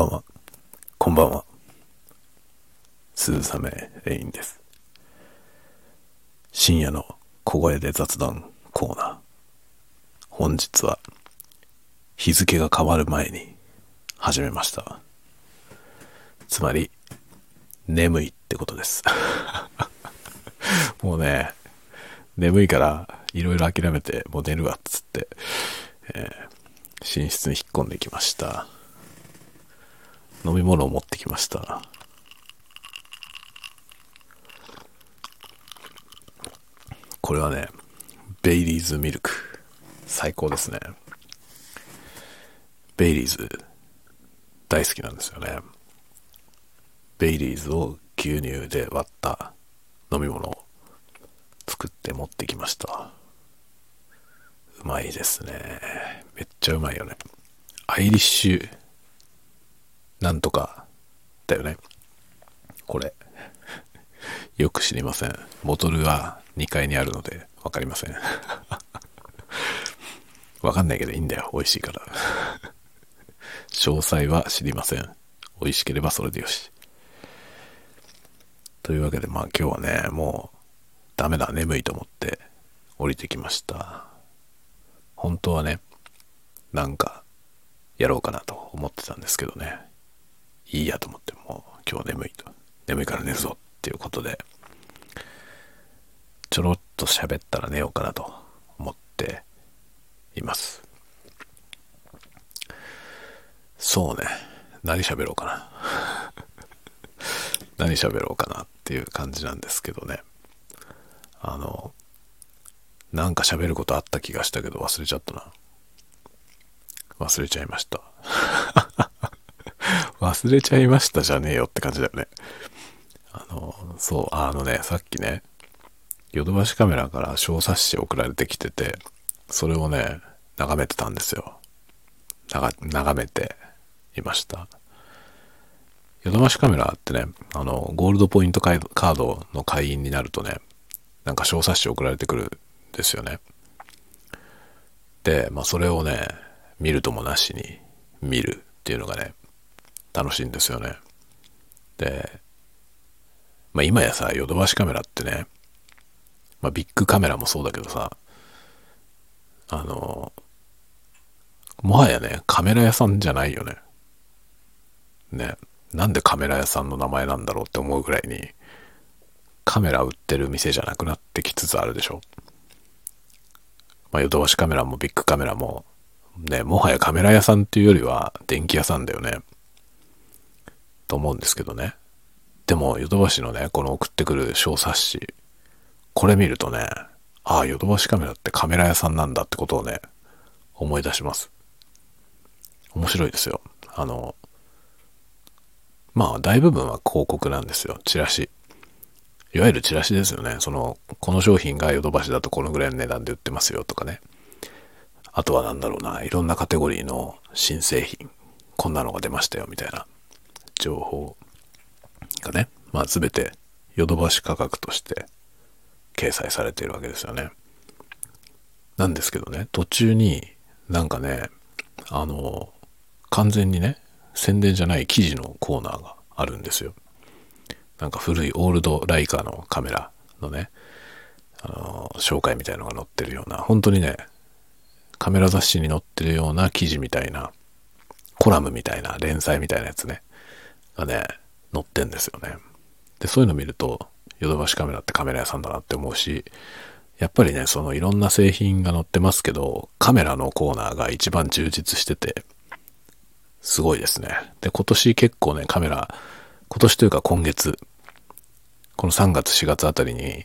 ばんは。こんばんは。鈴雨レインです。深夜の小声で雑談コーナー。本日は日付が変わる前に始めました。つまり、眠いってことです。もうね、眠いからいろいろ諦めてもう寝るわっつって、えー寝室に引っ込んできました。飲み物を持ってきました。これはね、ベイリーズミルク。最高ですね。ベイリーズ、大好きなんですよね。ベイリーズを牛乳で割った飲み物を作って持ってきました。うまいですね。めっちゃうまいよね。アイリッシュ、なんとか、だよね。これ。よく知りません。ボトルは2階にあるのでわかりません。わかんないけどいいんだよ。美味しいから。詳細は知りません。美味しければそれでよし。というわけで、まあ今日はね、もうダメだ、眠いと思って降りてきました。本当はね、なんかやろうかなと思ってたんですけどね。いいやと思って、もう今日眠いと。眠いから寝るぞっていうことで、ちょろっと喋ったら寝ようかなと思っています。そうね。何喋ろうかな。何喋ろうかなっていう感じなんですけどね。あの、なんか喋ることあった気がしたけど忘れちゃったな。忘れちゃいました。忘れちゃいましたじゃねえよって感じだよね。あの、そう、あのね、さっきね、ヨドバシカメラから小冊子送られてきてて、それをね、眺めてたんですよ。眺めていました。ヨドバシカメラってね、あの、ゴールドポイントカードの会員になるとね、なんか小冊子送られてくるんですよね。で、まあそれをね、見るともなしに見るっていうのがね、楽しいんですよね。で、まあ今やさ、ヨドバシカメラってね、まあビッグカメラもそうだけどさ、あの、もはやね、カメラ屋さんじゃないよね。ね、なんでカメラ屋さんの名前なんだろうって思うぐらいに、カメラ売ってる店じゃなくなってきつつあるでしょ。まあヨドバシカメラもビッグカメラも、ね、もはやカメラ屋さんっていうよりは電気屋さんだよね。と思うんですけどね。でも、ヨドバシのね、この送ってくる小冊子、これ見るとね、ああ、ヨドバシカメラってカメラ屋さんなんだってことをね、思い出します。面白いですよ。あの、まあ、大部分は広告なんですよ。チラシ。いわゆるチラシですよね。その、この商品がヨドバシだとこのぐらいの値段で売ってますよとかね。あとは何だろうな、いろんなカテゴリーの新製品、こんなのが出ましたよみたいな情報がね、まあ全てヨドバシ価格として掲載されているわけですよね。なんですけどね、途中になんかね、あの、完全にね、宣伝じゃない記事のコーナーがあるんですよ。なんか古いオールドライカーのカメラのね、あの、紹介みたいのが載ってるような、本当にね、カメラ雑誌に載ってるような記事みたいな、コラムみたいな、連載みたいなやつね、がね、載ってんですよね。で、そういうの見ると、ヨドバシカメラってカメラ屋さんだなって思うし、やっぱりね、そのいろんな製品が載ってますけど、カメラのコーナーが一番充実してて、すごいですね。で、今年結構ね、カメラ、今年というか今月、この3月4月あたりに、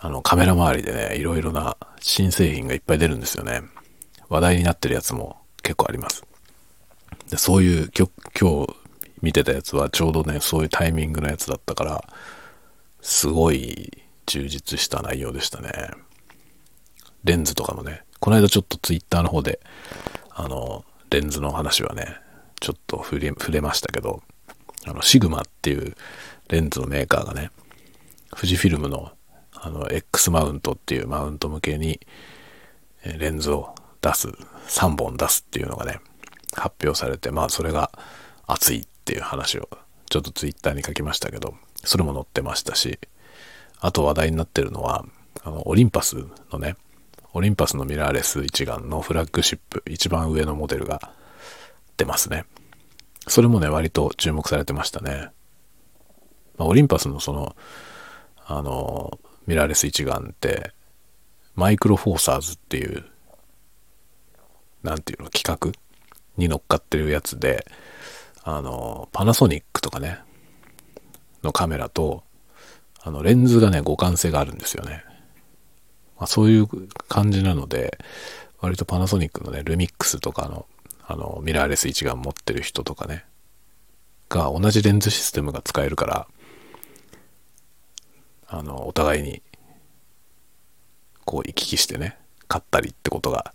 あの、カメラ周りでね、いろいろな新製品がいっぱい出るんですよね。話題になってるやつも結構あります。でそういう、今日、見てたやつはちょうどね、そういうタイミングのやつだったから、すごい充実した内容でしたね。レンズとかもね、この間ちょっとツイッターの方で、あの、レンズの話はね、ちょっと触れ、触れましたけど、あの、シグマっていうレンズのメーカーがね、富士フィルムのあの、X マウントっていうマウント向けに、レンズを出す、3本出すっていうのがね、発表されて、まあそれが熱いっていう話をちょっとツイッターに書きましたけど、それも載ってましたし、あと話題になってるのは、あの、オリンパスのね、オリンパスのミラーレス一眼のフラッグシップ、一番上のモデルが出ますね。それもね、割と注目されてましたね。まあ、オリンパスのその、あの、ミラーレス一眼って、マイクロフォーサーズっていう、なんていうの、企画に乗っかってるやつで、あの、パナソニックとかね、のカメラと、あの、レンズがね、互換性があるんですよね。まあ、そういう感じなので、割とパナソニックのね、ルミックスとかの、あの、ミラーレス一眼持ってる人とかね、が同じレンズシステムが使えるから、あの、お互いに、こう行き来してね、買ったりってことが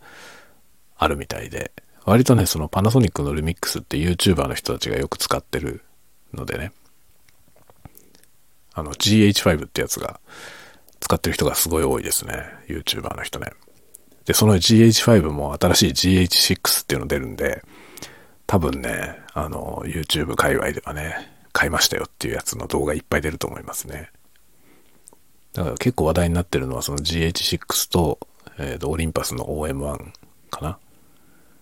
あるみたいで、割とね、そのパナソニックのルミックスって YouTuber の人たちがよく使ってるのでね、あの GH5 ってやつが使ってる人がすごい多いですね。YouTuber の人ね。で、その GH5 も新しい GH6 っていうの出るんで、多分ね、あの、YouTube 界隈ではね、買いましたよっていうやつの動画いっぱい出ると思いますね。だから結構話題になってるのはその GH6 と、えー、とオリンパスの OM1 かな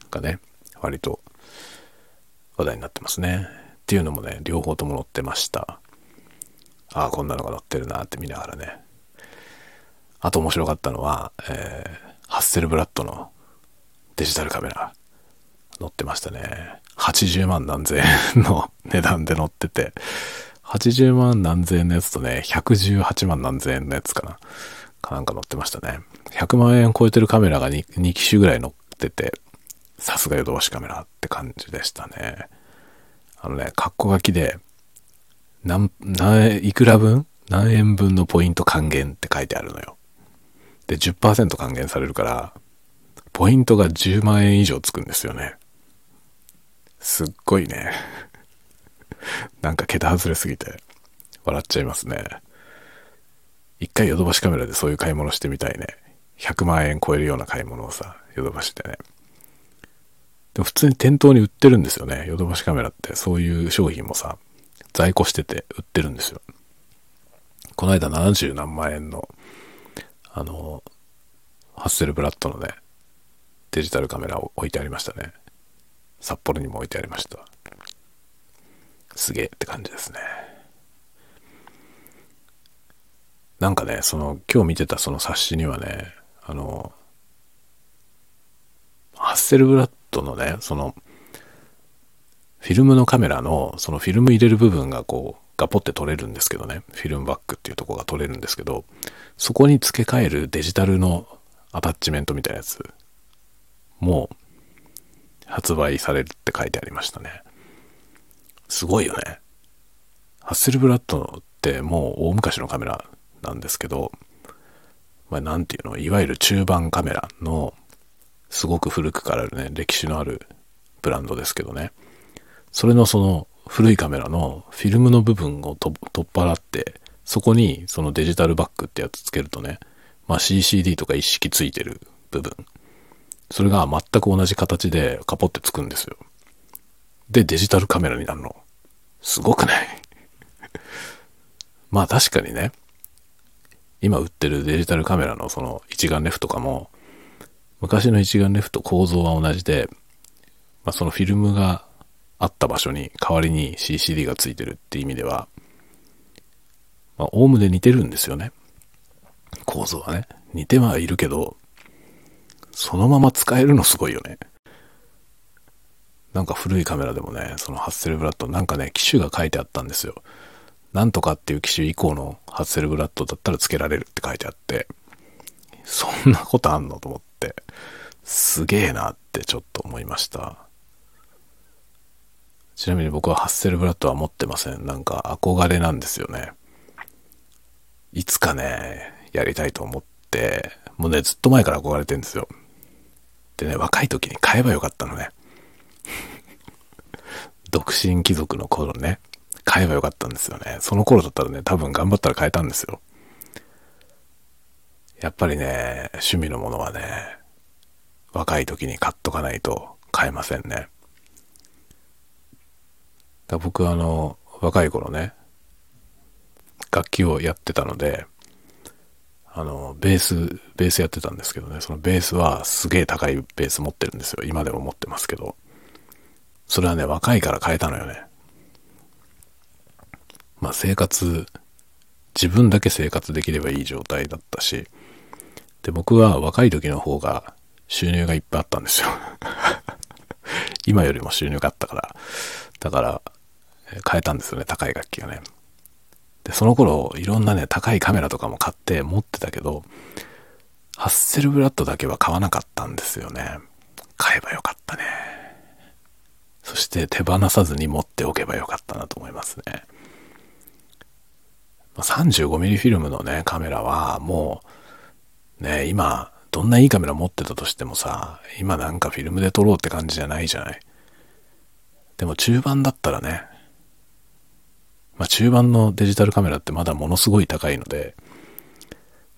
がね、割と話題になってますね。っていうのもね、両方とも載ってました。ああ、こんなのが載ってるなって見ながらね。あと面白かったのは、えー、ハッセルブラッドのデジタルカメラ載ってましたね。80万何千円の値段で載ってて、80万何千円のやつとね、118万何千円のやつかな。かなんか載ってましたね。100万円超えてるカメラが 2, 2機種ぐらい載ってて、さすがヨドバシカメラって感じでしたね。あのね、格好書きで、何、何、いくら分？何円分のポイント還元って書いてあるのよ。で、10%還元されるから、ポイントが10万円以上つくんですよね。すっごいね。なんか桁外れすぎて、笑っちゃいますね。一回ヨドバシカメラでそういう買い物してみたいね。100万円超えるような買い物をさ、ヨドバシでね。でも普通に店頭に売ってるんですよね。ヨドバシカメラってそういう商品もさ、在庫してて売ってるんですよ。この間70何万円の、あの、ハッセルブラッドのね、デジタルカメラを置いてありましたね。札幌にも置いてありました。すげえって感じですね。なんかね、その、今日見てたその冊子にはね、あの、ハッセルブラットのね、その、フィルムのカメラの、そのフィルム入れる部分がこう、ガポって取れるんですけどね、フィルムバックっていうとこが取れるんですけど、そこに付け替えるデジタルのアタッチメントみたいなやつも発売されるって書いてありましたね。すごいよね。ハッセルブラッドってもう大昔のカメラなんですけど、まあ、なんていうの、いわゆる中盤カメラのすごく古くからね、歴史のあるブランドですけどね。それのその古いカメラのフィルムの部分を取っ払って、そこにそのデジタルバックってやつつけるとね、まあ CCD とか一式ついてる部分。それが全く同じ形でカポってつくんですよ。で、デジタルカメラになるの。すごくない？まあ確かにね、今売ってるデジタルカメラのその一眼レフとかも、昔の一眼レフと構造は同じで、まあ、そのフィルムがあった場所に代わりに CCD がついてるって意味では、まあ、おで似てるんですよね。構造はね。似てはいるけど、そのまま使えるのすごいよね。なんか古いカメラでもね、そのハッセルブラッド、なんかね、機種が書いてあったんですよ。なんとかっていう機種以降のハッセルブラッドだったら付けられるって書いてあって、そんなことあんの？と思って、ってすげえなってちょっと思いました。ちなみに僕はハッセルブラッドは持ってません。なんか憧れなんですよね。いつかね、やりたいと思って、もうね、ずっと前から憧れてるんですよ。でね、若い時に買えばよかったのね。独身貴族の頃ね、買えばよかったんですよね。その頃だったらね、多分頑張ったら買えたんですよ。やっぱりね、趣味のものはね、若い時に買っとかないと買えませんね。だ僕あの、若い頃ね、楽器をやってたので、あの、ベース、ベースやってたんですけどね、そのベースはすげえ高いベース持ってるんですよ。今でも持ってますけど。それはね、若いから変えたのよね。まあ生活、自分だけ生活できればいい状態だったし、で、僕は若い時の方が収入がいっぱいあったんですよ。今よりも収入があったから。だから、変えたんですよね、高い楽器がね。で、その頃、いろんなね、高いカメラとかも買って持ってたけど、ハッセルブラッドだけは買わなかったんですよね。買えばよかったね。そして手放さずに持っておけばよかったなと思いますね。35mm フィルムのね、カメラはもう、ね、今、どんないいカメラ持ってたとしてもさ、今なんかフィルムで撮ろうって感じじゃないじゃない。でも中盤だったらね、まあ中盤のデジタルカメラってまだものすごい高いので、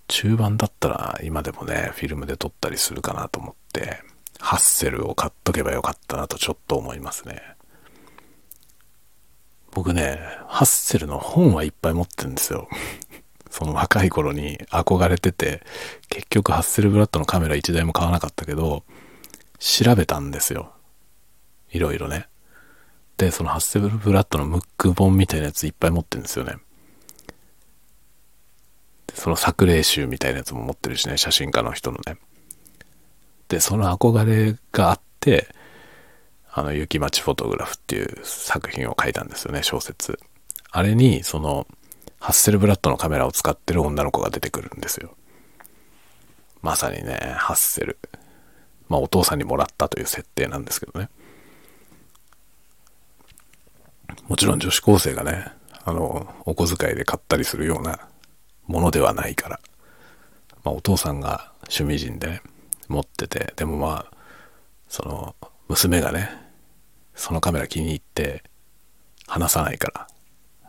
中盤だったら今でもね、フィルムで撮ったりするかなと思って、ハッセルを買っとけばよかったなとちょっと思いますね。僕ね、ハッセルの本はいっぱい持ってるんですよ。その若い頃に憧れてて、結局ハッセルブラッドのカメラ1台も買わなかったけど、調べたんですよ。いろいろね。で、そのハッセルブラッドのムック本みたいなやついっぱい持ってるんですよね。その作例集みたいなやつも持ってるしね、写真家の人のね。で、その憧れがあって、あの、雪町フォトグラフっていう作品を書いたんですよね、小説。あれに、その、ハッセルブラッドのカメラを使ってる女の子が出てくるんですよ。まさにね、ハッセル。まあ、お父さんにもらったという設定なんですけどね。もちろん女子高生がね、あの、お小遣いで買ったりするようなものではないから。まあ、お父さんが趣味人で、ね、持ってて、でもまあ、その、娘がね、そのカメラ気に入って話さないから、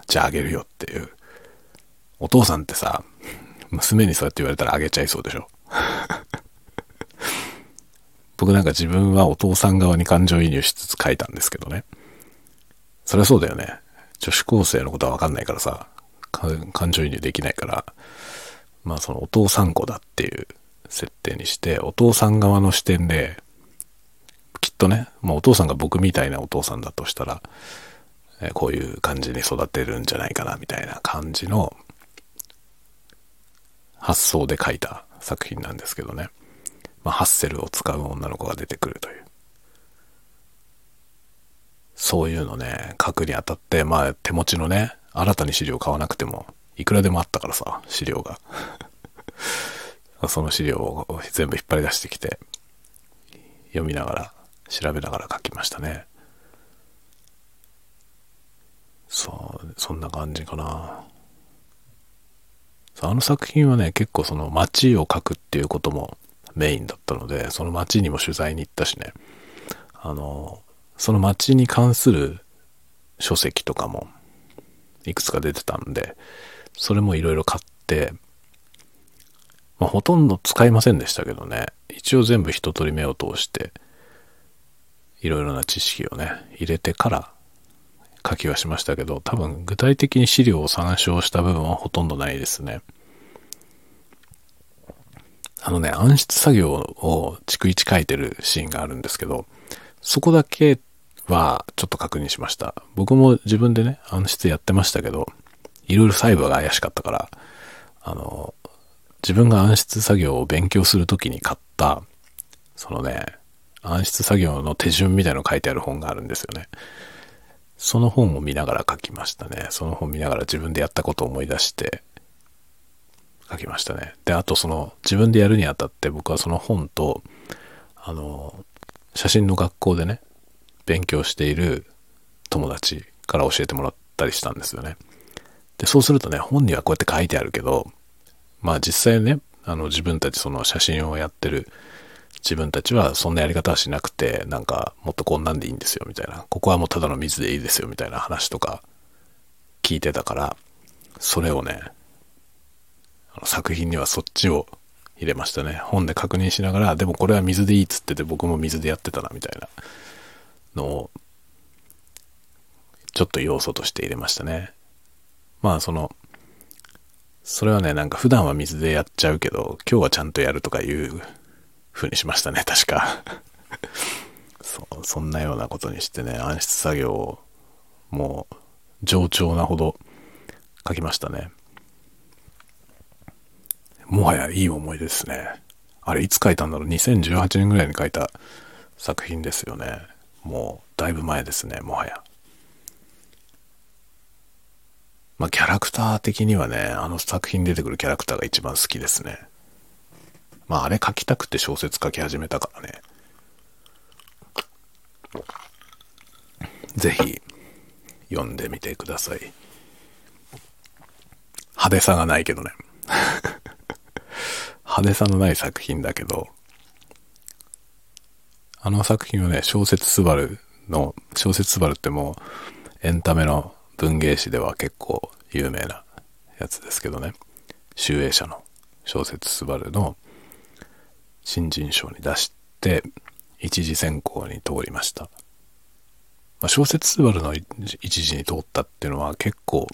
じゃああげるよっていう。お父さんってさ、娘にそうやって言われたらあげちゃいそうでしょ。僕なんか自分はお父さん側に感情移入しつつ書いたんですけどね。そりゃそうだよね。女子高生のことはわかんないからさ、感情移入できないから、まあそのお父さん子だっていう設定にして、お父さん側の視点できっとね、まあ、お父さんが僕みたいなお父さんだとしたら、こういう感じに育てるんじゃないかなみたいな感じの発想で書いた作品なんですけどね。まあ、ハッセルを使う女の子が出てくるという。そういうのね、書くにあたって、まあ手持ちのね、新たに資料買わなくても、いくらでもあったからさ、資料が。その資料を全部引っ張り出してきて、読みながら調べながら書きましたね。そう、そんな感じかな。あの作品はね、結構その街を描くっていうこともメインだったので、その街にも取材に行ったしね、あの、その街に関する書籍とかもいくつか出てたんで、それもいろいろ買って、まあ、ほとんど使いませんでしたけどね、一応全部一通り目を通して、いろいろな知識をね、入れてから書きはしましたけど、多分具体的に資料を参照した部分はほとんどないですね。あのね、暗室作業を逐一書いてるシーンがあるんですけど、そこだけはちょっと確認しました。僕も自分でね、暗室やってましたけど、いろいろ細部が怪しかったから、あの、自分が暗室作業を勉強するときに買った、そのね、暗室作業の手順みたいの書いてある本があるんですよね。その本を見ながら書きましたね。その本を見ながら自分でやったことを思い出して書きましたね。で、あとその自分でやるにあたって僕はその本と、あの、写真の学校でね、勉強している友達から教えてもらったりしたんですよね。で、そうするとね、本にはこうやって書いてあるけど、まあ実際ね、あの自分たちその写真をやってる自分たちはそんなやり方はしなくて、なんかもっとこんなんでいいんですよみたいな、ここはもうただの水でいいですよみたいな話とか聞いてたから、それをね、作品にはそっちを入れましたね。本で確認しながら、でもこれは水でいいっつってて僕も水でやってたなみたいなのを、ちょっと要素として入れましたね。まあその、それはね、なんか普段は水でやっちゃうけど、今日はちゃんとやるとかいう風にしましたね、確か。そ、そんなようなことにしてね、暗室作業をもう上調なほど書きましたね。もはやいい思い出ですね。あれいつ書いたんだろう ?2018 年ぐらいに書いた作品ですよね。もうだいぶ前ですね、もはや。まあキャラクター的にはね、あの作品出てくるキャラクターが一番好きですね。まああれ書きたくて小説書き始めたからね。ぜひ読んでみてください。派手さがないけどね。派手さのない作品だけど、あの作品はね、小説スバルの、小説スバルってもうエンタメの文芸誌では結構有名なやつですけどね、集英社の小説スバルの新人賞に出して、一次選考に通りました。まあ、小説スバルの一次に通ったっていうのは結構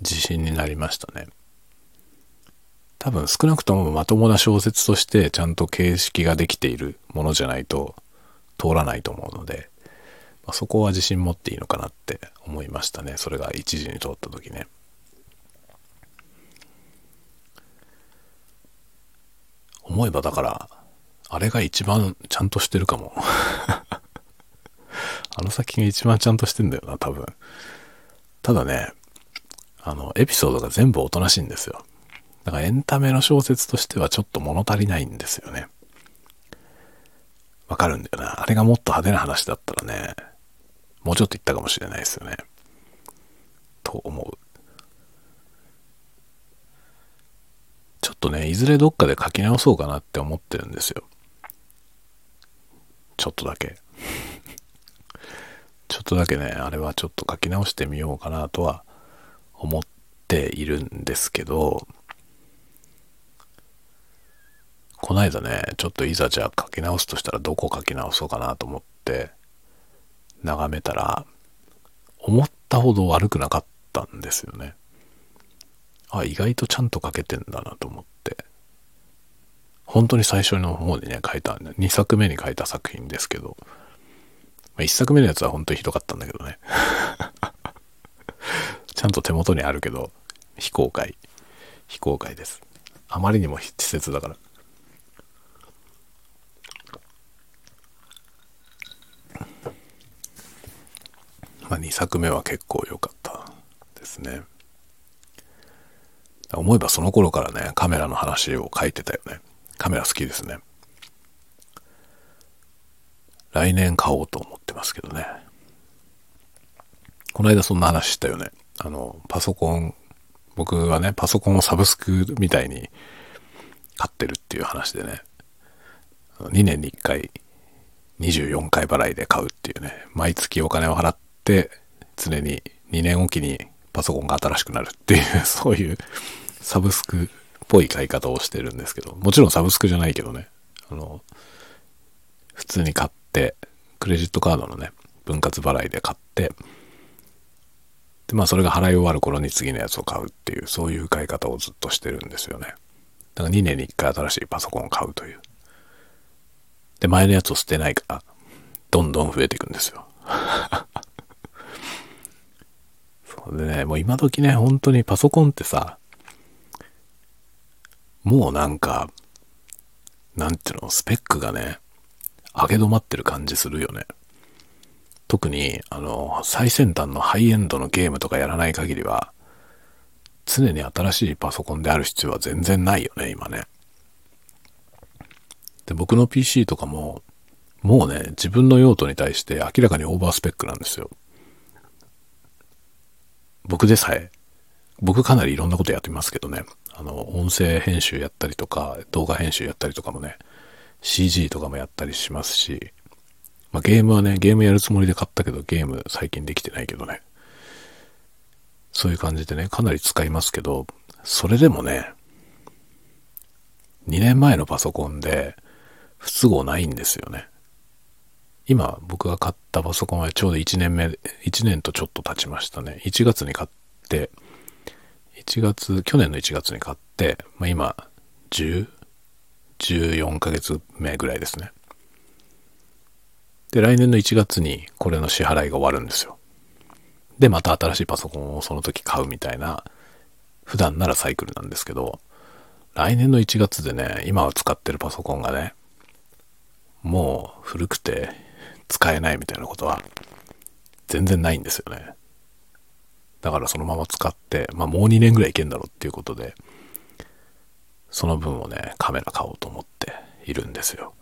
自信になりましたね。多分少なくともまともな小説としてちゃんと形式ができているものじゃないと通らないと思うので、まあ、そこは自信持っていいのかなって思いましたね。それが一時に通った時ね。思えばだから、あれが一番ちゃんとしてるかも。あの先が一番ちゃんとしてんだよな、多分。ただね、あの、エピソードが全部おとなしいんですよ。だからエンタメの小説としてはちょっと物足りないんですよね。わかるんだよな。あれがもっと派手な話だったらね、もうちょっと言ったかもしれないですよね。と思う。ちょっとね、いずれどっかで書き直そうかなって思ってるんですよ。ちょっとだけ。ちょっとだけね、あれはちょっと書き直してみようかなとは思っているんですけど、こないだね、ちょっといざじゃあ書き直すとしたらどこ書き直そうかなと思って眺めたら、思ったほど悪くなかったんですよね。あ、意外とちゃんと書けてんだなと思って。本当に最初の方にね、書いた、2作目に書いた作品ですけど、まあ、1作目のやつは本当にひどかったんだけどね。ちゃんと手元にあるけど、非公開。非公開です。あまりにも稚拙だから。まあ、2作目は結構良かったですね。思えばその頃からね、カメラの話を書いてたよね。カメラ好きですね。来年買おうと思ってますけどね。この間そんな話したよね。あの、パソコン、僕はね、パソコンをサブスクみたいに買ってるっていう話でね。2年に1回24回払いで買うっていうね。毎月お金を払って常に2年おきにパソコンが新しくなるっていうそういうサブスクぽい買い方をしてるんですけど、もちろんサブスクじゃないけどね、あの、普通に買って、クレジットカードのね、分割払いで買って、で、まあそれが払い終わる頃に次のやつを買うっていう、そういう買い方をずっとしてるんですよね。だから2年に1回新しいパソコンを買うという。で、前のやつを捨てないから、どんどん増えていくんですよ。そうでね、もう今時ね、本当にパソコンってさ、もうなんか、なんていうの、スペックがね、上げ止まってる感じするよね。特に、あの、最先端のハイエンドのゲームとかやらない限りは、常に新しいパソコンである必要は全然ないよね、今ね。で、僕の PC とかも、もうね、自分の用途に対して明らかにオーバースペックなんですよ。僕でさえ、僕かなりいろんなことやってますけどね、あの、音声編集やったりとか、動画編集やったりとかもね、CG とかもやったりしますし、まあ、ゲームはね、ゲームやるつもりで買ったけど、ゲーム最近できてないけどね。そういう感じでね、かなり使いますけど、それでもね、2年前のパソコンで不都合ないんですよね。今僕が買ったパソコンはちょうど1年目、1年とちょっと経ちましたね。1月に買って、1月、去年の1月に買って、まあ、今、10、14ヶ月目ぐらいですね。で、来年の1月にこれの支払いが終わるんですよ。で、また新しいパソコンをその時買うみたいな、普段ならサイクルなんですけど、来年の1月でね、今は使ってるパソコンがね、もう古くて使えないみたいなことは全然ないんですよね。だからそのまま使って、まあもう2年ぐらいいけんだろうっていうことで、その分をね、カメラ買おうと思っているんですよ。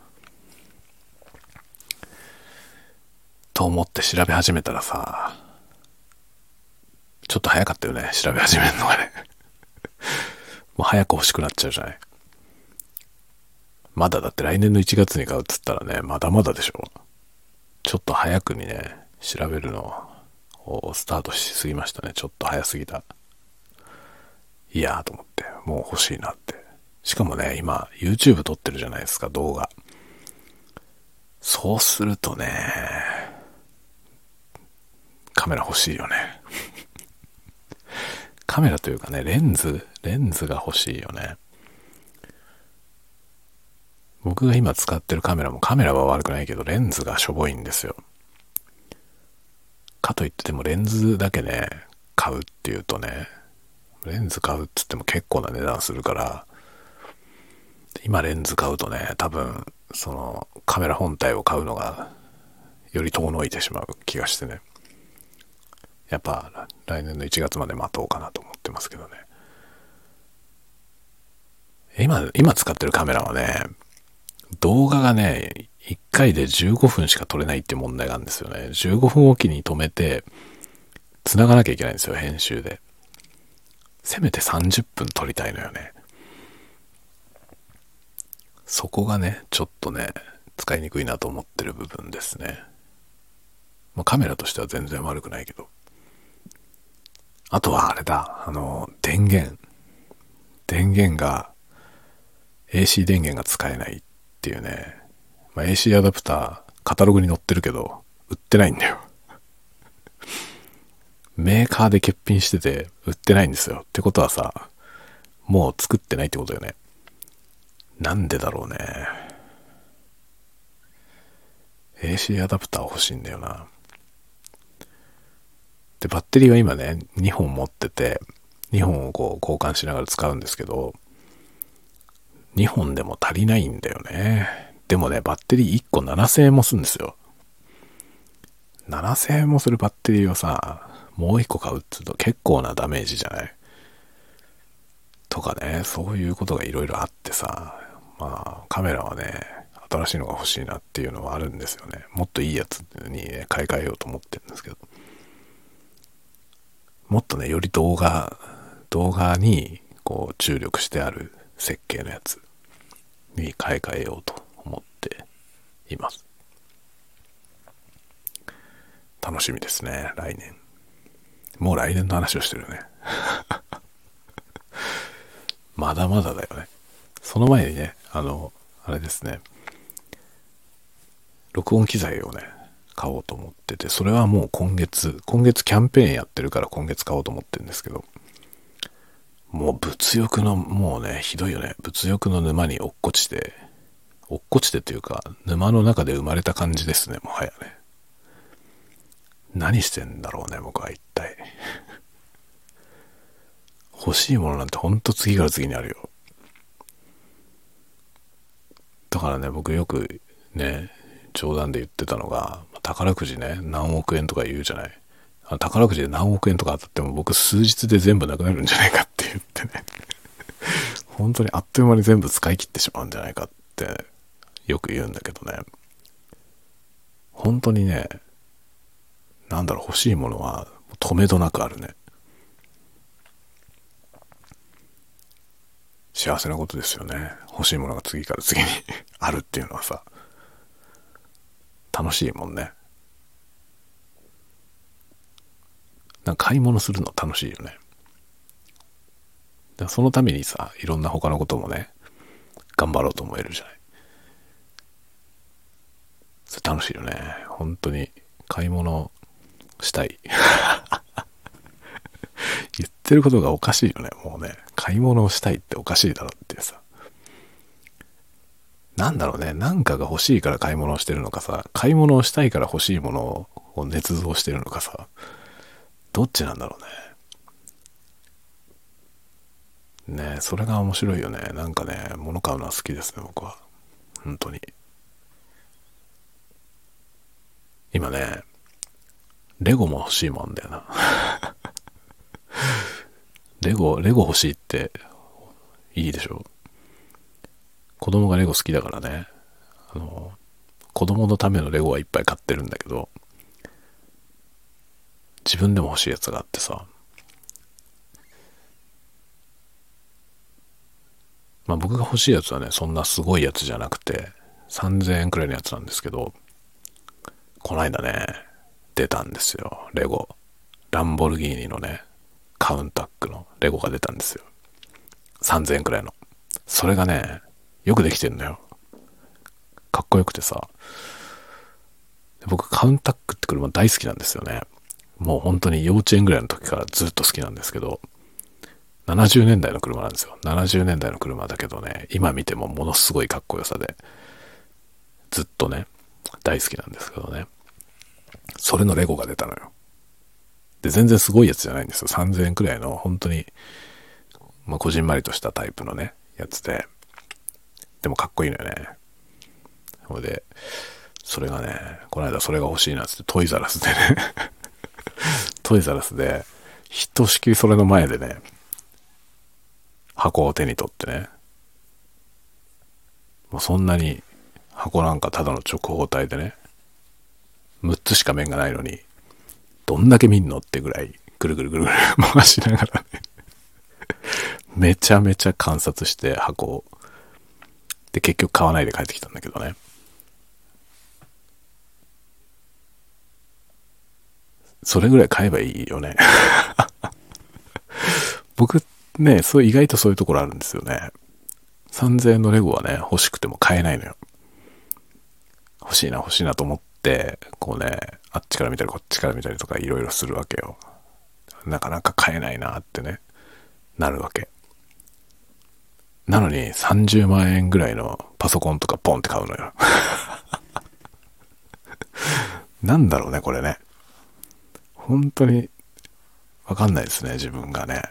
と思って調べ始めたらさ、ちょっと早かったよね、調べ始めるのがね。もう早く欲しくなっちゃうじゃない。まだだって来年の1月に買うっつったらね、まだまだでしょ。ちょっと早くにね、調べるのスタートしすぎましたね。ちょっと早すぎた。いやーと思って、もう欲しいなって。しかもね、今、YouTube 撮ってるじゃないですか、動画。そうするとね、カメラ欲しいよね。カメラというかね、レンズ、レンズが欲しいよね。僕が今使ってるカメラもカメラは悪くないけど、レンズがしょぼいんですよ。かといってでもレンズだけね、買うっていうとね、レンズ買うっつっても結構な値段するから、今レンズ買うとね、多分、そのカメラ本体を買うのがより遠のいてしまう気がしてね。やっぱ来年の1月まで待とうかなと思ってますけどね。今、今使ってるカメラはね、動画がね、1回で15分しか撮れないっていう問題があるんですよね。15分おきに止めて、繋がなきゃいけないんですよ、編集で。せめて30分撮りたいのよね。そこがね、ちょっとね、使いにくいなと思ってる部分ですね。まあ、カメラとしては全然悪くないけど。あとはあれだ、あの、電源。電源が、AC 電源が使えないっていうね。まあ、AC アダプター、カタログに載ってるけど、売ってないんだよ。メーカーで欠品してて、売ってないんですよ。ってことはさ、もう作ってないってことよね。なんでだろうね。AC アダプター欲しいんだよな。で、バッテリーは今ね、2本持ってて、2本をこう交換しながら使うんですけど、2本でも足りないんだよね。でもね、バッテリー1個7000円もするんですよ。7000円もするバッテリーをさ、もう1個買うっつうと結構なダメージじゃない？とかね、そういうことがいろいろあってさ、まあ、カメラはね、新しいのが欲しいなっていうのはあるんですよね。もっといいやつにね、買い替えようと思ってるんですけど。もっとね、より動画、動画にこう注力してある設計のやつに買い替えようと思っています。楽しみですね、来年。もう来年の話をしてるね。まだまだだよね。その前にね、あの、あれですね。録音機材をね、買おうと思ってて、それはもう今月、今月キャンペーンやってるから今月買おうと思ってるんですけど、もう物欲の、もうね、ひどいよね。物欲の沼に落っこちて、落っこちてというか、沼の中で生まれた感じですね、もはやね。何してんだろうね、僕は一体。欲しいものなんてほんと次から次にあるよ。だからね、僕よくね、冗談で言ってたのが、宝くじね、何億円とか言うじゃない。宝くじで何億円とか当たっても僕数日で全部なくなるんじゃないかって言ってね 本当にあっという間に全部使い切ってしまうんじゃないかってよく言うんだけどね。本当にね、なんだろう、欲しいものは止めどなくあるね。幸せなことですよね。欲しいものが次から次に あるっていうのはさ。楽しいもんね。なんか買い物するの楽しいよね。そのためにさ、いろんな他のこともね、頑張ろうと思えるじゃない。それ楽しいよね。本当に買い物したい。言ってることがおかしいよね。もうね、買い物をしたいっておかしいだろってさ。なんだろうね、なんかが欲しいから買い物をしてるのかさ、買い物をしたいから欲しいものを捏造してるのかさ、どっちなんだろうね。ねそれが面白いよね。なんかね、物買うのは好きですね、僕は。本当に。今ね、レゴも欲しいもんだよな。レゴ、レゴ欲しいっていいでしょ子供がレゴ好きだからね。あの、子供のためのレゴはいっぱい買ってるんだけど、自分でも欲しいやつがあってさ。まあ僕が欲しいやつはね、そんなすごいやつじゃなくて、3000円くらいのやつなんですけど、こないだね、出たんですよ。レゴ。ランボルギーニのね、カウンタックのレゴが出たんですよ。3000円くらいの。それがね、よくできてんだよ。かっこよくてさ。僕、カウンタックって車大好きなんですよね。もう本当に幼稚園ぐらいの時からずっと好きなんですけど、70年代の車なんですよ。70年代の車だけどね、今見てもものすごいかっこよさで、ずっとね、大好きなんですけどね。それのレゴが出たのよ。で、全然すごいやつじゃないんですよ。3000円くらいの、本当に、まあ、こじんまりとしたタイプのね、やつで、でもかっこいいのよね。ほいで、それがね、この間それが欲しいなってトイザラスでね トイザラスで、ひとしきりそれの前でね、箱を手に取ってね、もうそんなに箱なんかただの直方体でね、6つしか面がないのに、どんだけ見んのってぐらい、ぐるぐるぐるぐる 回しながらねめちゃめちゃ観察して箱を。で、結局買わないで帰ってきたんだけどね。それぐらい買えばいいよね 僕ね、そう意外とそういうところあるんですよね。3000円のレゴはね、欲しくても買えないのよ。欲しいな欲しいなと思って、こうね、あっちから見たりこっちから見たりとかいろいろするわけよ。なかなか買えないなってね、なるわけ。なのに30万円ぐらいのパソコンとかポンって買うのよ。なんだろうね、これね。本当にわかんないですね、自分がね。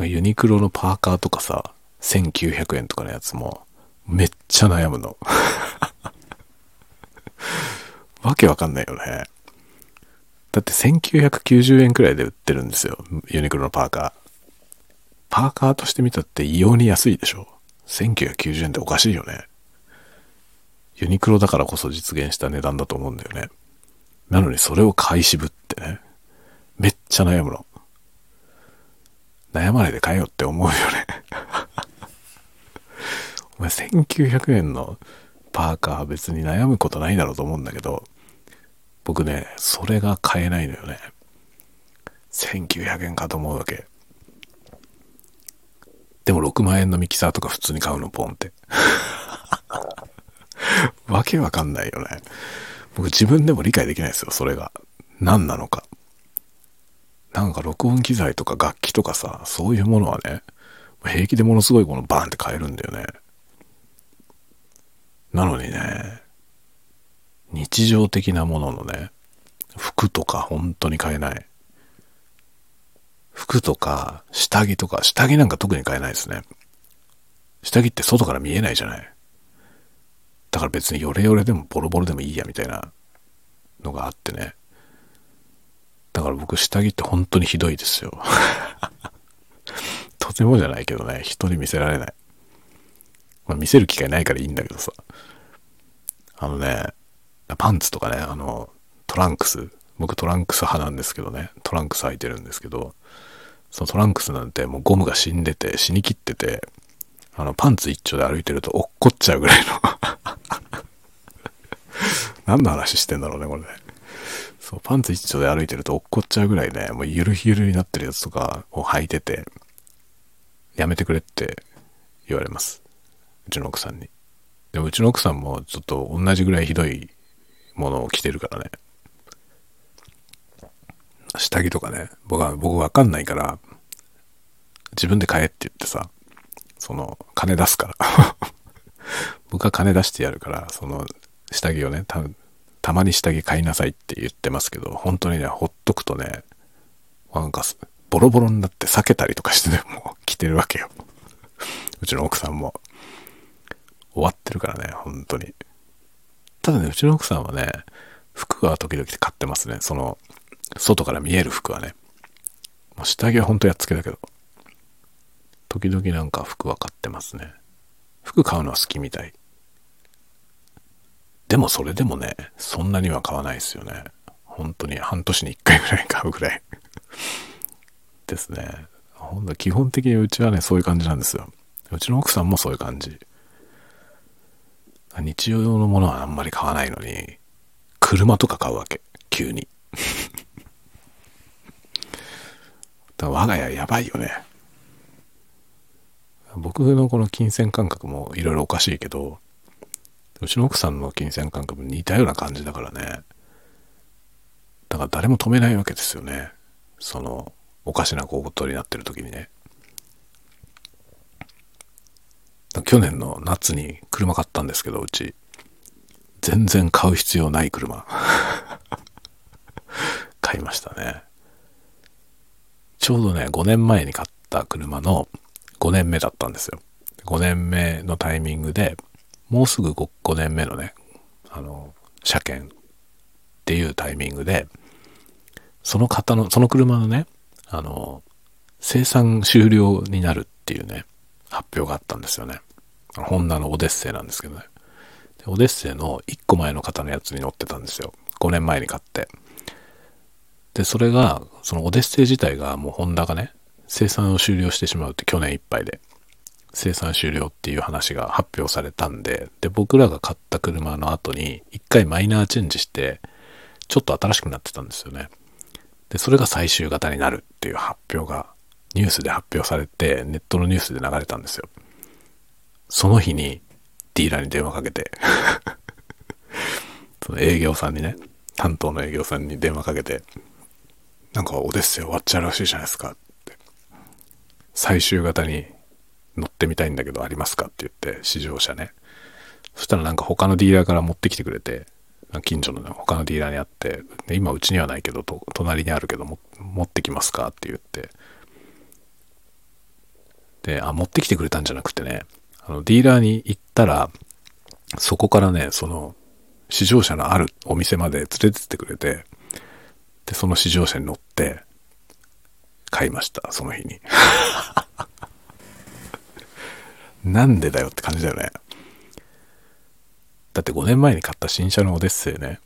ユニクロのパーカーとかさ、1900円とかのやつも、めっちゃ悩むの。わけわかんないよね。だって1990円くらいで売ってるんですよ。ユニクロのパーカー。パーカーとして見たって異様に安いでしょ。1990円っておかしいよね。ユニクロだからこそ実現した値段だと思うんだよね。なのにそれを買い渋ってね。めっちゃ悩むの。悩まないで買えよって思うよね お前1900円のパーカー別に悩むことないだろうと思うんだけど、僕ね、それが買えないのよね。1900円かと思うわけ。でも6万円のミキサーとか普通に買うの、ポンって。わけわかんないよね。僕自分でも理解できないですよ、それが。何なのか。なんか録音機材とか楽器とかさ、そういうものはね、平気でものすごいこのバーンって買えるんだよね。なのにね、日常的なもののね、服とか本当に買えない。服とか下着とか、下着なんか特に買えないですね。下着って外から見えないじゃない。だから別にヨレヨレでもボロボロでもいいやみたいなのがあってね。だから僕下着って本当にひどいですよ。とてもじゃないけどね、人に見せられない。まあ、見せる機会ないからいいんだけどさ。あのね、パンツとかね、あの、トランクス。僕トランクス派なんですけどね、トランクス履いてるんですけど、そのトランクスなんてもうゴムが死んでて、死にきってて、あの、パンツ一丁で歩いてると落っこっちゃうぐらいの 何の話してんだろうね、これね。そう、パンツ一丁で歩いてると落っこっちゃうぐらいね、もうゆるゆるになってるやつとかを履いてて、やめてくれって言われます。うちの奥さんに。でもうちの奥さんもちょっと同じぐらいひどいものを着てるからね。下着とかね、僕は、僕わかんないから、自分で買えって言ってさ、その、金出すから 僕は金出してやるから、その、下着をね、た、たまに下着買いなさいって言ってますけど、本当にね、ほっとくとね、なんか、ボロボロになって避けたりとかしてね、もう着てるわけよ。うちの奥さんも。終わってるからね、本当に。ただね、うちの奥さんはね、服は時々買ってますね。その、外から見える服はね。もう下着はほんとやっつけだけど。時々なんか服は買ってますね。服買うのは好きみたい。でもそれでもね、そんなには買わないですよね。本当に半年に一回ぐらい買うぐらいですね。ほんと基本的にうちはね、そういう感じなんですよ。うちの奥さんもそういう感じ。日常用のものはあんまり買わないのに、車とか買うわけ。急に。だ我が家やばいよね。僕のこの金銭感覚もいろいろおかしいけど、うちの奥さんの金銭感覚も似たような感じだからね。だから誰も止めないわけですよね。その、おかしなことになってる時にね。去年の夏に車買ったんですけど、うち。全然買う必要ない車。買いましたね。ちょうどね、5年前に買った車の5年目だったんですよ。5年目のタイミングで、もうすぐ 5, 5年目のね、あの、車検っていうタイミングで、その方の、その車のね、あの、生産終了になるっていうね、発表があったんですよね。ホンダのオデッセイなんですけどね。オデッセイの1個前の方のやつに乗ってたんですよ。5年前に買って。で、それが、そのオデッセイ自体がもうホンダがね、生産を終了してしまうって去年いっぱいで、生産終了っていう話が発表されたんで、で、僕らが買った車の後に一回マイナーチェンジして、ちょっと新しくなってたんですよね。で、それが最終型になるっていう発表がニュースで発表されて、ネットのニュースで流れたんですよ。その日にディーラーに電話かけて その営業さんにね、担当の営業さんに電話かけて、なんかオデッセイ終わっちゃうらしいじゃないですかって。最終型に乗ってみたいんだけどありますかって言って、試乗車ね。そしたらなんか他のディーラーから持ってきてくれて、近所の、ね、他のディーラーにあって、今うちにはないけど、と隣にあるけども、持ってきますかって言って、で、あ、持ってきてくれたんじゃなくてね、あの、ディーラーに行ったら、そこからね、その、試乗車のあるお店まで連れてってくれて、で、その試乗車に乗って、買いました、その日に。なんでだよって感じだよね。だって5年前に買った新車のオデッセイね。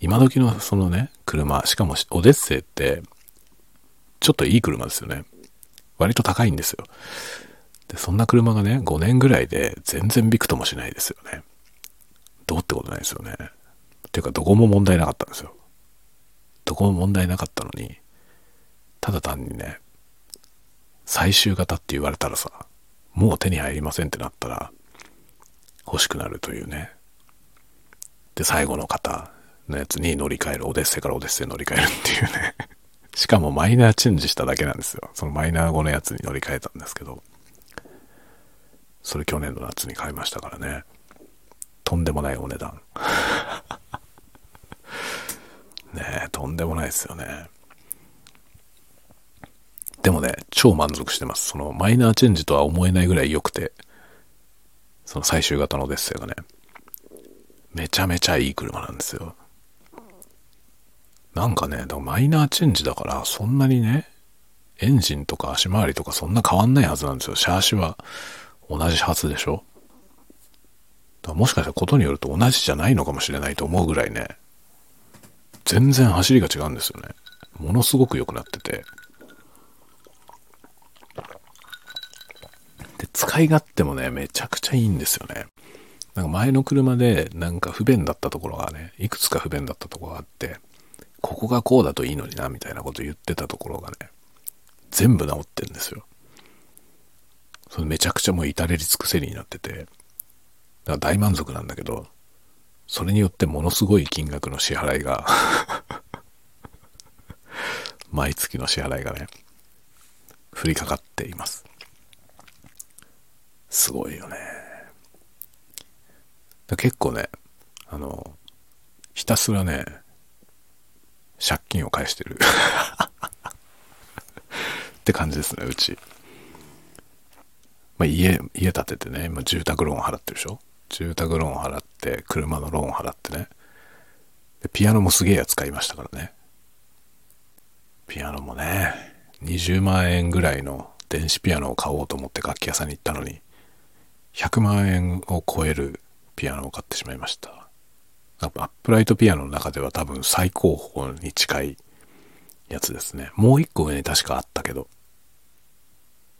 今時のそのね、車、しかもオデッセイって、ちょっといい車ですよね。割と高いんですよ。で、そんな車がね、5年ぐらいで全然びくともしないですよね。どうってことないですよね。っていうか、どこも問題なかったんですよ。どこも問題なかったのに、ただ単にね、最終型って言われたらさ、もう手に入りませんってなったら、欲しくなるというね。で、最後の方のやつに乗り換える、オデッセからオデッセイ乗り換えるっていうね しかもマイナーチェンジしただけなんですよ。そのマイナー5のやつに乗り換えたんですけど。それ去年の夏に買いましたからね。とんでもないお値段。ねえ、とんでもないですよね。でもね、超満足してます。そのマイナーチェンジとは思えないぐらい良くて、その最終型のデッセイがね、めちゃめちゃいい車なんですよ。なんかね、だマイナーチェンジだから、そんなにね、エンジンとか足回りとかそんな変わんないはずなんですよ。シャーシは同じはずでしょだもしかしたらことによると同じじゃないのかもしれないと思うぐらいね、全然走りが違うんですよね。ものすごく良くなってて。で、使い勝手もね、めちゃくちゃいいんですよね。なんか前の車でなんか不便だったところがね、いくつか不便だったところがあって、ここがこうだといいのにな、みたいなこと言ってたところがね、全部治ってんですよ。それめちゃくちゃもう至れり尽くせりになってて、だから大満足なんだけど、それによってものすごい金額の支払いが 毎月の支払いがね、降りかかっています。すごいよね。結構ね、あの、ひたすらね、借金を返してる って感じですね、うち。まあ、家、家建ててね、今住宅ローン払ってるでしょ？住宅ローン払って、車のローン払ってね。で、ピアノもすげえやつ買いましたからね。ピアノもね、20万円ぐらいの電子ピアノを買おうと思って楽器屋さんに行ったのに、100万円を超えるピアノを買ってしまいました。アップライトピアノの中では多分最高峰に近いやつですね。もう一個上に確かあったけど、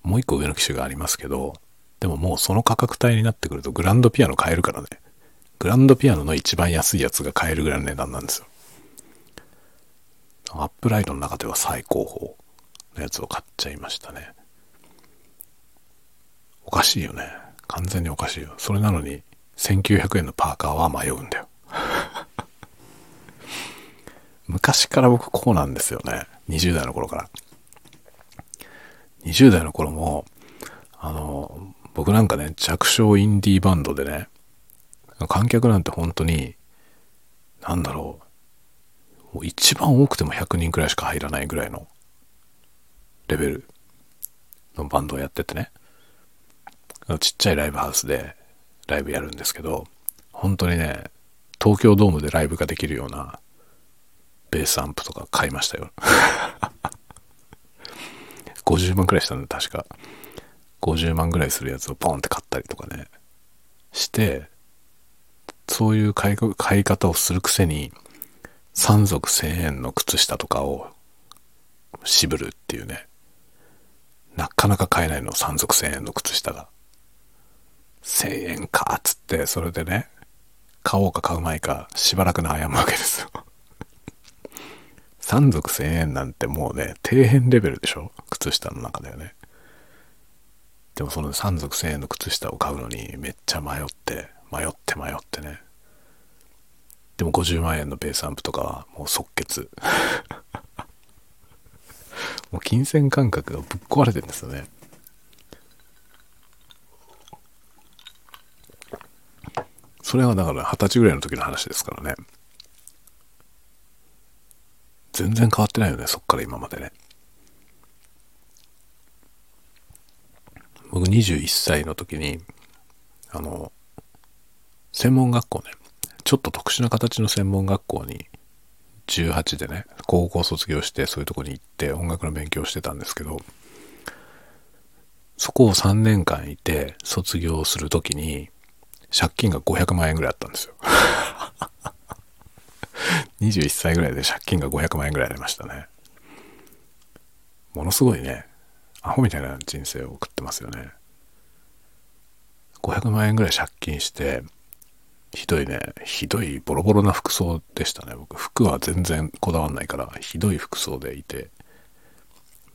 もう一個上の機種がありますけど、でももうその価格帯になってくるとグランドピアノ買えるからね。グランドピアノの一番安いやつが買えるぐらいの値段なんですよ。アップライトの中では最高峰のやつを買っちゃいましたね。おかしいよね。完全におかしいよ。それなのに1900円のパーカーは迷うんだよ。昔から僕こうなんですよね。20代の頃から。20代の頃も、あの、僕なんかね、弱小インディーバンドでね、観客なんて本当に、なんだろう、もう一番多くても100人くらいしか入らないぐらいのレベルのバンドをやっててね、ちっちゃいライブハウスでライブやるんですけど、本当にね、東京ドームでライブができるようなベースアンプとか買いましたよ。50万くらいしたんで、確か。50万ぐらいするやつをポンって買ったりとかね、して、そういう買い買い方をするくせに、3足1000円の靴下とかを渋るっていうね。なかなか買えないの、3足1000円の靴下が。1000円かっつって、それでね、買おうか買うまいか、しばらく悩むわけですよ。3足1000円なんてもうね、底辺レベルでしょ？靴下の中だよね。でもその3足1000円の靴下を買うのにめっちゃ迷って、迷って迷ってね。でも50万円のベースアンプとかはもう即決。もう金銭感覚がぶっ壊れてるんですよね。それはだから二十歳ぐらいの時の話ですからね。全然変わってないよね、そっから今までね。僕21歳の時に、あの、専門学校ね、ちょっと特殊な形の専門学校に18でね、高校卒業してそういうとこに行って音楽の勉強してたんですけど、そこを3年間いて卒業するときに借金が500万円ぐらいあったんですよ。21歳ぐらいで借金が500万円ぐらいありましたね。ものすごいね、アホみたいな人生を送ってますよね。500万円ぐらい借金して、ひどいね、ひどいボロボロな服装でしたね。僕、服は全然こだわんないから、ひどい服装でいて、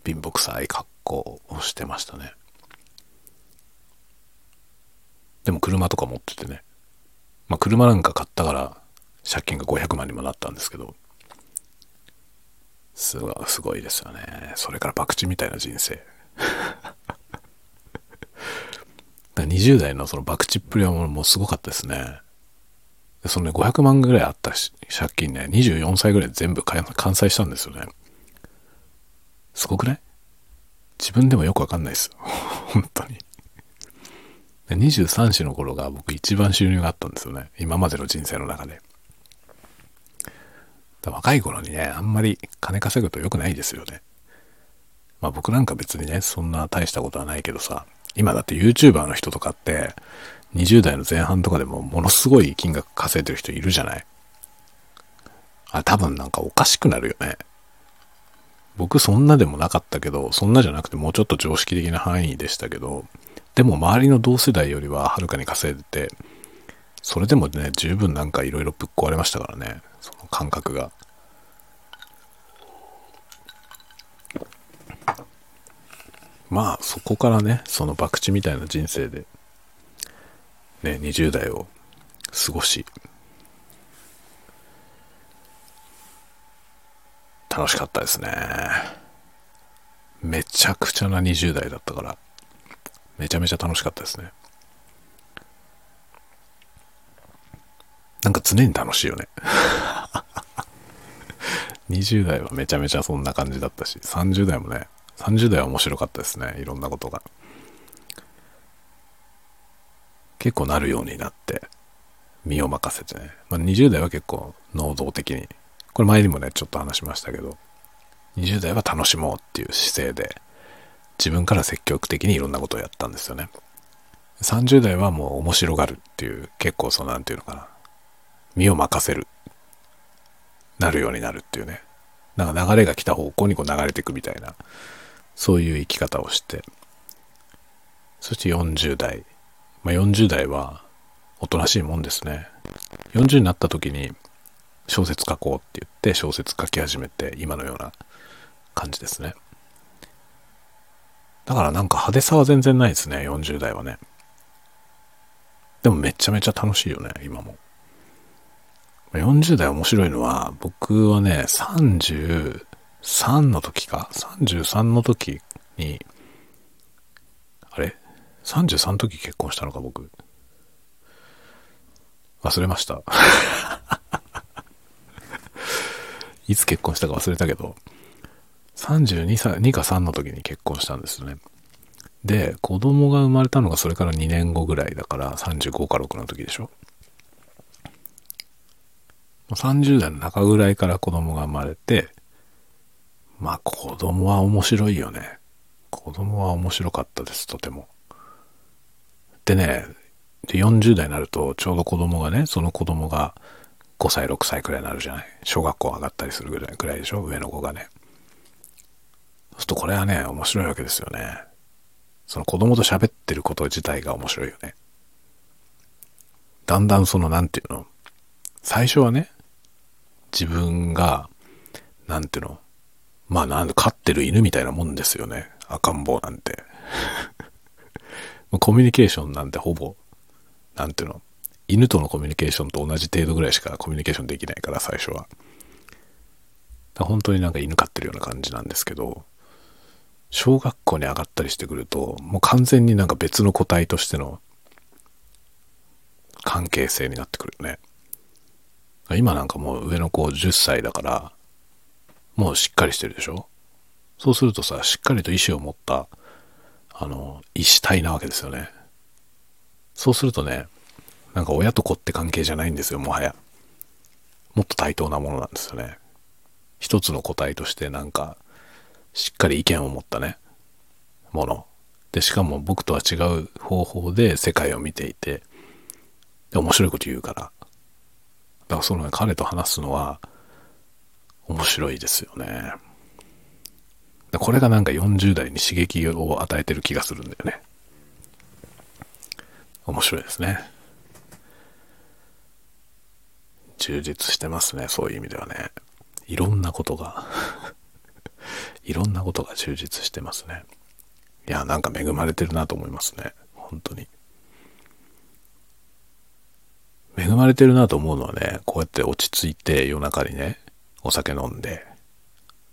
貧乏臭い格好をしてましたね。でも車とか持っててね。まあ車なんか買ったから借金が500万にもなったんですけど、すごすごいですよね。それから博打みたいな人生。20代のその博打っぷりはもうすごかったですね。でそのね、500万ぐらいあったし借金ね、24歳ぐらい全部完済したんですよね。すごくない？自分でもよくわかんないです。本当に。23歳の頃が僕一番収入があったんですよね。今までの人生の中で。若い頃にね、あんまり金稼ぐと良くないですよね。まあ僕なんか別にね、そんな大したことはないけどさ、今だって YouTuber の人とかって、20代の前半とかでもものすごい金額稼いでる人いるじゃないあ、多分なんかおかしくなるよね。僕そんなでもなかったけど、そんなじゃなくてもうちょっと常識的な範囲でしたけど、でも周りの同世代よりははるかに稼いでて、それでもね、十分なんかいろいろぶっ壊れましたからね、その感覚が。まあそこからね、その博打みたいな人生でね、20代を過ごし、楽しかったですね。めちゃくちゃな20代だったから、めちゃめちゃ楽しかったですね。なんか常に楽しいよね。20代はめちゃめちゃそんな感じだったし、30代もね、30代は面白かったですね。いろんなことが。結構なるようになって、身を任せてね。まあ、20代は結構能動的に、これ前にもね、ちょっと話しましたけど、20代は楽しもうっていう姿勢で、自分から積極的にいろんなことをやったんですよね。30代はもう面白がるっていう、結構そうなんていうのかな。身を任せる。なるようになるっていうね。なんか流れが来た方向にこう流れていくみたいな、そういう生き方をして、そして40代。まあ、40代はおとなしいもんですね。40になった時に小説書こうって言って小説書き始めて今のような感じですね。だからなんか派手さは全然ないですね、40代はね。でもめちゃめちゃ楽しいよね、今も。40代面白いのは、僕はね、33の時か ?33 の時に、あれ ?33 の時結婚したのか、僕。忘れました。いつ結婚したか忘れたけど、32歳、2か3の時に結婚したんですね。で、子供が生まれたのがそれから2年後ぐらいだから35か6の時でしょ。30代の中ぐらいから子供が生まれて、まあ子供は面白いよね。子供は面白かったです、とても。でね、で40代になるとちょうど子供がね、その子供が5歳、6歳くらいになるじゃない。小学校上がったりするぐらいくらいでしょ、上の子がね。そうするとこれはね、面白いわけですよね。その子供と喋ってること自体が面白いよね。だんだんその、なんていうの、最初はね、自分が、なんていうの、まあなん飼ってる犬みたいなもんですよね。赤ん坊なんて。コミュニケーションなんてほぼ、なんていうの、犬とのコミュニケーションと同じ程度ぐらいしかコミュニケーションできないから、最初は。本当になんか犬飼ってるような感じなんですけど、小学校に上がったりしてくると、もう完全になんか別の個体としての関係性になってくるよね。今なんかもう上の子10歳だから、もうしっかりしてるでしょ？そうするとさ、しっかりと意志を持った、あの、意志体なわけですよね。そうするとね、なんか親と子って関係じゃないんですよ、もはや。もっと対等なものなんですよね。一つの個体としてなんか、しっかり意見を持ったね、もの。で、しかも僕とは違う方法で世界を見ていて、で、面白いこと言うから。だからその、ね、彼と話すのは面白いですよね。これがなんか40代に刺激を与えてる気がするんだよね。面白いですね。充実してますね、そういう意味ではね。いろんなことがいろんなことが充実してますね。いや、なんか恵まれてるなと思いますね。本当に。恵まれてるなと思うのはね、こうやって落ち着いて夜中にね、お酒飲んで、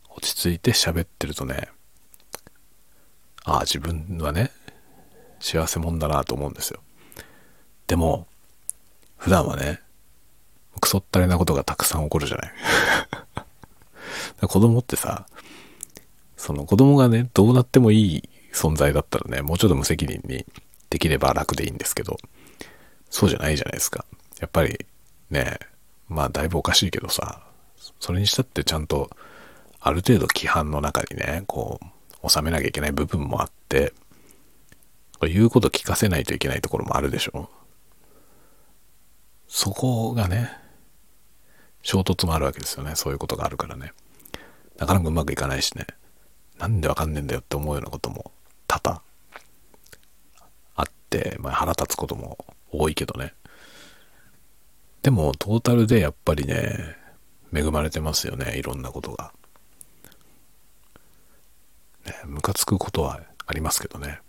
落ち着いて喋ってるとね、ああ、自分はね、幸せもんだなと思うんですよ。でも、普段はね、クソったれなことがたくさん起こるじゃない。子供ってさ、その子供がね、どうなってもいい存在だったらね、もうちょっと無責任にできれば楽でいいんですけど、そうじゃないじゃないですか。やっぱりね、まあだいぶおかしいけどさ、それにしたってちゃんとある程度規範の中にね、こう、収めなきゃいけない部分もあって、言うこと聞かせないといけないところもあるでしょ。そこがね、衝突もあるわけですよね。そういうことがあるからね。なかなかうまくいかないしね。なんでわかんねえんだよって思うようなことも多々あって、まあ、腹立つことも多いけどね。でも、トータルでやっぱりね、恵まれてますよね、いろんなことが。ね、ムカつくことはありますけどね。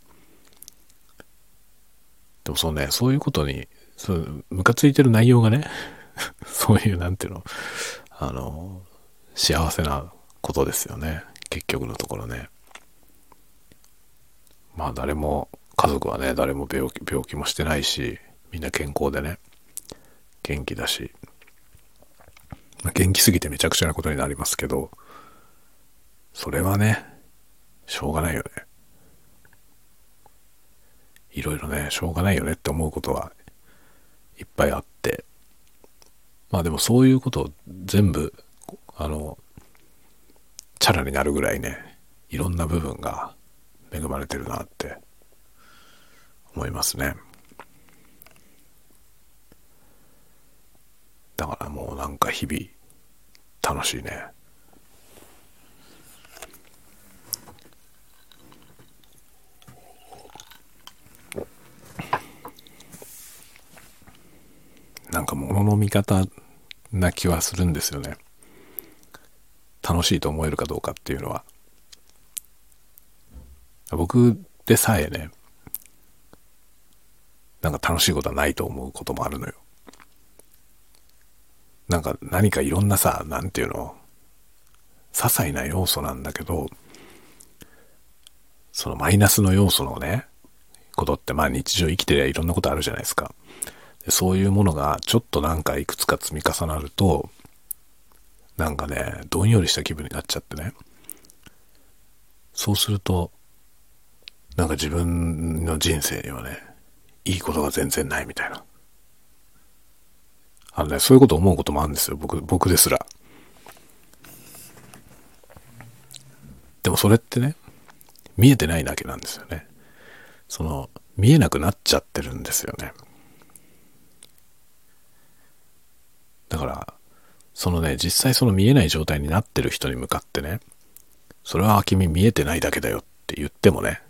でもそうね、そういうことに、そう、ムカついてる内容がね、そういう、なんていうの、あの、幸せなことですよね。結局のところね。まあ誰も、家族はね、誰も病気、病気もしてないし、みんな健康でね、元気だし、まあ、元気すぎてめちゃくちゃなことになりますけど、それはね、しょうがないよね。いろいろね、しょうがないよねって思うことはいっぱいあって、まあでもそういうことを全部、あの、チャラになるぐらいね、いろんな部分が恵まれてるなって思いますね。だからもうなんか日々楽しいね。なんか物の見方な気はするんですよね。楽しいと思えるかどうかっていうのは。僕でさえね、なんか楽しいことはないと思うこともあるのよ。なんか何かいろんなさ、なんていうの、些細な要素なんだけど、そのマイナスの要素のね、ことってまあ日常生きてりゃいろんなことあるじゃないですか。そういうものがちょっとなんかいくつか積み重なると、なんかね、どんよりした気分になっちゃってね。そうすると、なんか自分の人生にはね、いいことが全然ないみたいな。あのね、そういうこと思うこともあるんですよ。僕、僕ですら。でもそれってね、見えてないだけなんですよね。その、見えなくなっちゃってるんですよね。だから、そのね、実際その見えない状態になってる人に向かってね、それは君見えてないだけだよって言ってもね、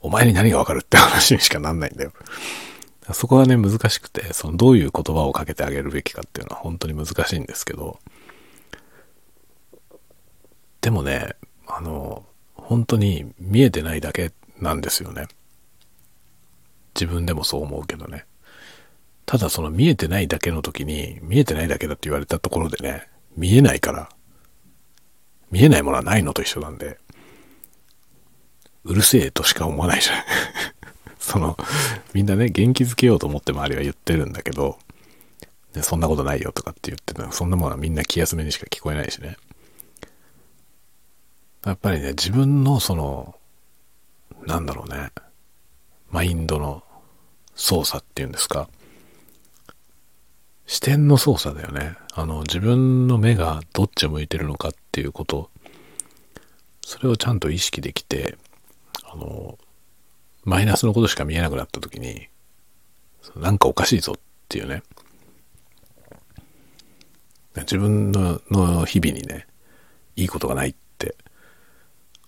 お前に何がわかるって話にしかなんないんだよ。そこはね、難しくて、そのどういう言葉をかけてあげるべきかっていうのは本当に難しいんですけど、でもね、あの、本当に見えてないだけなんですよね。自分でもそう思うけどね。ただその見えてないだけの時に、見えてないだけだって言われたところでね、見えないから、見えないものはないのと一緒なんで、うるせえとしか思わないじゃん。その、みんなね、元気づけようと思って周りは言ってるんだけど、ね、そんなことないよとかって言ってたそんなものはみんな気休めにしか聞こえないしね。やっぱりね、自分のその、なんだろうね、マインドの操作っていうんですか。視点の操作だよね。あの、自分の目がどっち向いてるのかっていうこと、それをちゃんと意識できて、あの、マイナスのことしか見えなくなった時に、なんかおかしいぞっていうね。自分のの日々にね、いいことがないって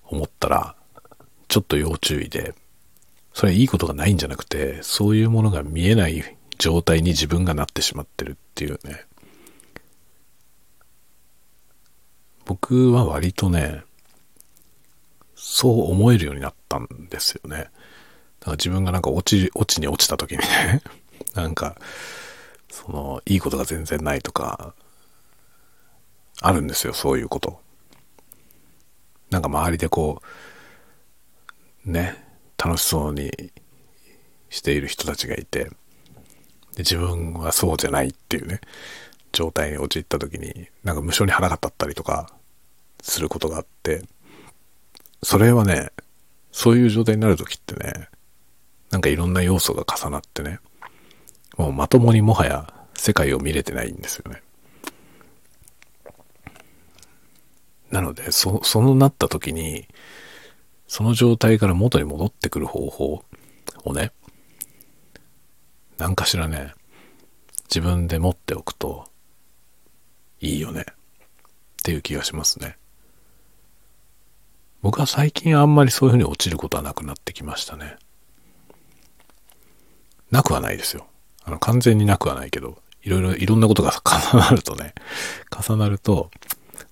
思ったら、ちょっと要注意で、それいいことがないんじゃなくて、そういうものが見えない状態に自分がなってしまってるっていうね。僕は割とね、そう思えるようになったんですよね。だから自分がなんか落ち、落ちに落ちた時にね、なんか、その、いいことが全然ないとか、あるんですよ、そういうこと。なんか周りでこう、ね、楽しそうにしている人たちがいて、で自分はそうじゃないっていうね、状態に陥った時に、なんか無性に腹が立ったりとかすることがあって、それはね、そういう状態になる時ってね、なんかいろんな要素が重なってね、もうまともにもはや世界を見れてないんですよね。なので、そ、そのなった時に、その状態から元に戻ってくる方法をね、何かしらね、自分で持っておくといいよねっていう気がしますね。僕は最近あんまりそういうふうに落ちることはなくなってきましたね。なくはないですよ。あの、完全になくはないけど、いろいろ、いろんなことが重なるとね、重なると、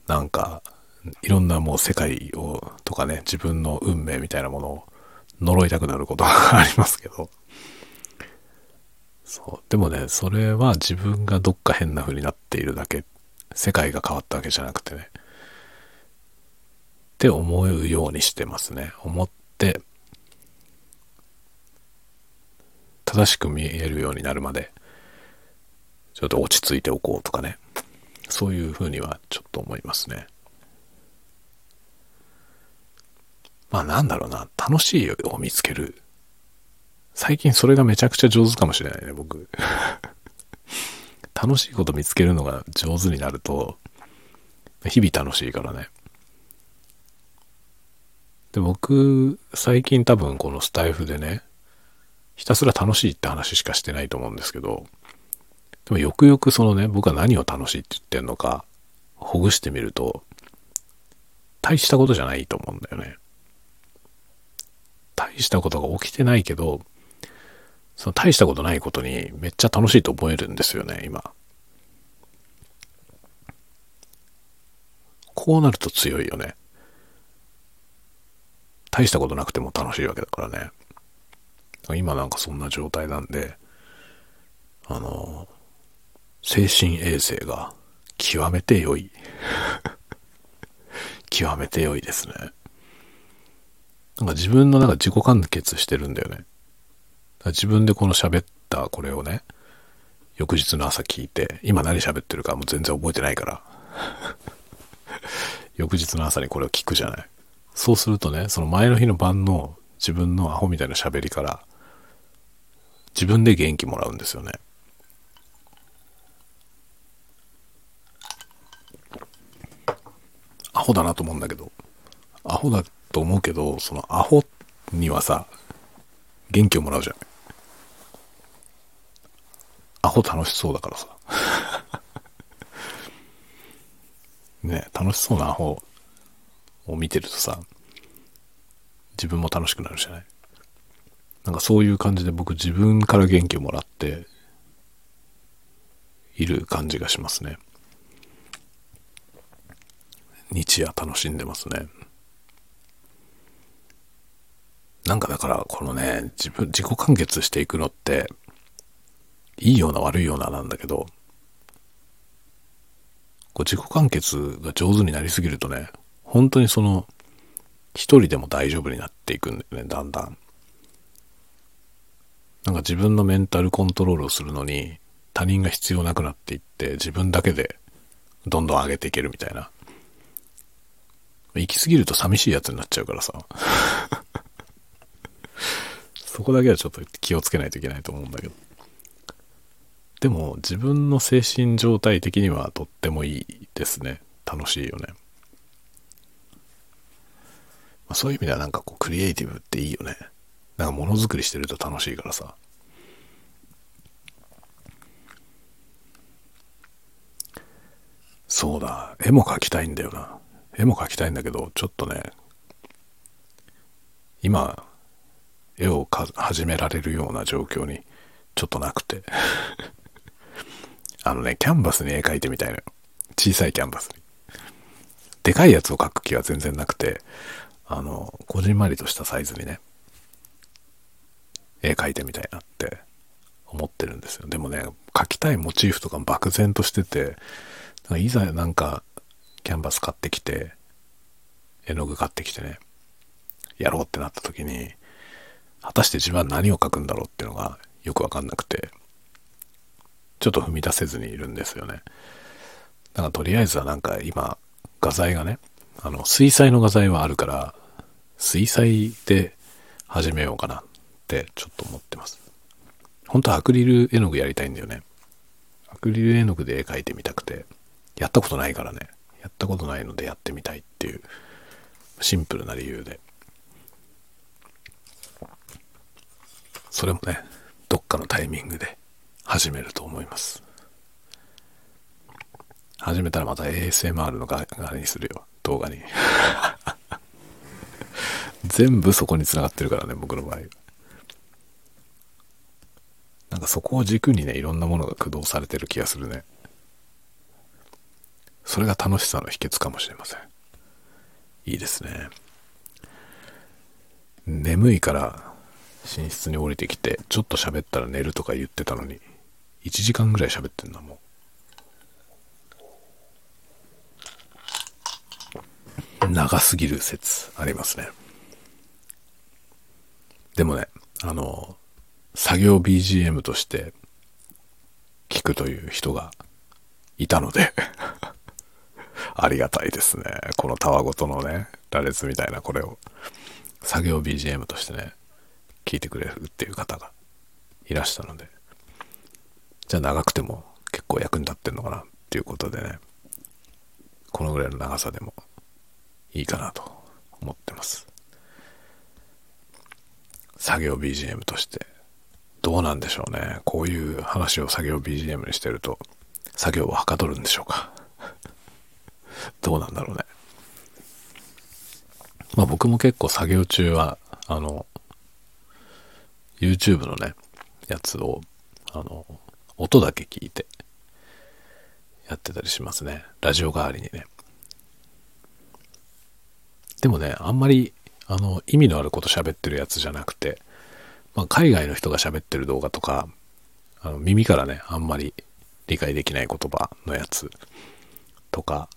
なんか、いろんなもう世界を、とかね、自分の運命みたいなものを呪いたくなることがありますけど、そう。でもね、それは自分がどっか変な風になっているだけ。世界が変わったわけじゃなくてね。って思うようにしてますね。思って、正しく見えるようになるまで、ちょっと落ち着いておこうとかね。そういう風にはちょっと思いますね。まあなんだろうな、楽しいを見つける。最近それがめちゃくちゃ上手かもしれないね、僕。楽しいこと見つけるのが上手になると、日々楽しいからね。で、僕、最近多分このスタイフでね、ひたすら楽しいって話しかしてないと思うんですけど、でもよくよくそのね、僕は何を楽しいって言ってんのか、ほぐしてみると、大したことじゃないと思うんだよね。大したことが起きてないけど、その大したことないことにめっちゃ楽しいと思えるんですよね、今。こうなると強いよね。大したことなくても楽しいわけだからね。今なんかそんな状態なんで、あの、精神衛生が極めて良い。極めて良いですね。なんか自分のなんか自己完結してるんだよね。自分でこの喋ったこれをね、翌日の朝聞いて、今何喋ってるかもう全然覚えてないから。翌日の朝にこれを聞くじゃない。そうするとね、その前の日の晩の自分のアホみたいな喋りから、自分で元気もらうんですよね。アホだなと思うんだけど、アホだと思うけど、そのアホにはさ、元気をもらうじゃん。アホ楽しそうだからさ。ね、楽しそうなアホを見てるとさ、自分も楽しくなるじゃない？なんかそういう感じで僕自分から元気をもらっている感じがしますね。日夜楽しんでますね。なんかだからこのね、自分、自己完結していくのって、いいような悪いようななんだけど、こう自己完結が上手になりすぎるとね、本当にその、一人でも大丈夫になっていくんだよね、だんだん。なんか自分のメンタルコントロールをするのに、他人が必要なくなっていって、自分だけでどんどん上げていけるみたいな。行き過ぎると寂しいやつになっちゃうからさ。そこだけはちょっと気をつけないといけないと思うんだけど。でも自分の精神状態的にはとってもいいですね。楽しいよね。まあ、そういう意味ではなんかこうクリエイティブっていいよね。なんかものづくりしてると楽しいからさ。そうだ。絵も描きたいんだよな。絵も描きたいんだけど、ちょっとね、今、絵を始められるような状況にちょっとなくてあのね、キャンバスに絵描いてみたいのよ。小さいキャンバスに。でかいやつを描く気は全然なくて、あの、こじんまりとしたサイズにね、絵描いてみたいなって思ってるんですよ。でもね、描きたいモチーフとか漠然としてて、いざなんかキャンバス買ってきて、絵の具買ってきてね、やろうってなった時に、果たして自分は何を描くんだろうっていうのがよくわかんなくて、ちょっと踏み出せずにいるんですよね。だからとりあえずはなんか今、画材がね、あの、水彩の画材はあるから、水彩で始めようかなってちょっと思ってます。本当はアクリル絵の具やりたいんだよね。アクリル絵の具で絵描いてみたくて、やったことないからね。やったことないのでやってみたいっていうシンプルな理由でそれもねどっかのタイミングで始めると思います。始めたらまた ASMR の側にするよ。動画に。全部そこにつながってるからね僕の場合なんかそこを軸にねいろんなものが駆動されてる気がするね。それが楽しさの秘訣かもしれません。いいですね。眠いから寝室に降りてきて、ちょっと喋ったら寝るとか言ってたのに、1時間ぐらい喋ってんだもう。長すぎる説ありますね。でもね、あの、作業 BGM として聞くという人がいたので ありがたいですね。このたわごとのね、羅列みたいなこれを作業 BGM としてね、聞いてくれるっていう方がいらしたので、じゃあ長くても結構役に立ってんのかなっていうことでね、このぐらいの長さでもいいかなと思ってます。作業 BGM としてどうなんでしょうね。こういう話を作業 BGM にしてると作業をはかどるんでしょうか。どうなんだろうね。まあ僕も結構作業中は、あの、YouTube のね、やつを、あの、音だけ聞いて、やってたりしますね。ラジオ代わりにね。でもね、あんまり、あの、意味のあること喋ってるやつじゃなくて、まあ、海外の人が喋ってる動画とか、あの耳からね、あんまり理解できない言葉のやつとか、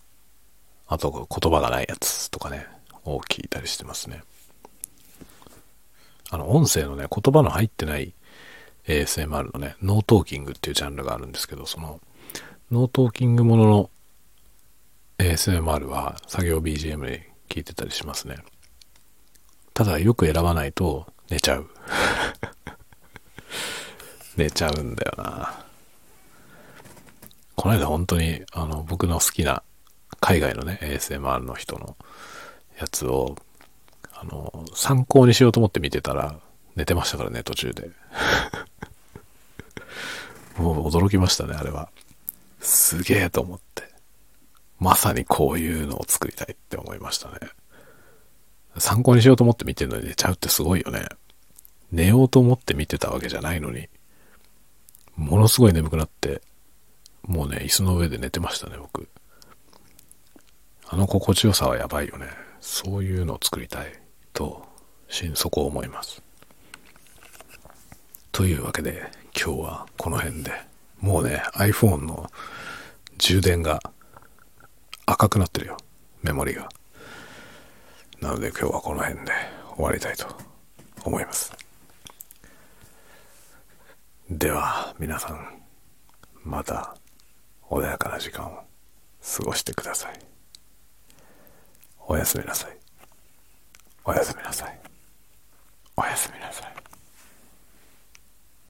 あと言葉がないやつとかね、を聞いたりしてますね。あの、音声のね、言葉の入ってない ASMR のね、 no talking っていうジャンルがあるんですけど、その、 no talking ものの ASMR は作業 BGM に聞いてたりしますね。ただよく選ばないと寝ちゃう。寝ちゃうんだよな。この間本当にあの僕の好きな海外のね ASMR の人のやつをあの参考にしようと思って見てたら寝てましたからね途中で。もう驚きましたねあれは。すげえと思って。まさにこういうのを作りたいって思いましたね。参考にしようと思って見てるのに寝ちゃうってすごいよね。寝ようと思って見てたわけじゃないのにものすごい眠くなってもうね椅子の上で寝てましたね僕。あの心地よさはやばいよね。そういうのを作りたいと、心底思います。というわけで、今日はこの辺で、もうね、iPhone の充電が赤くなってるよ。メモリが。なので今日はこの辺で終わりたいと思います。では、皆さん、また穏やかな時間を過ごしてください。おやすみなさい。おやすみなさい。おやすみなさい。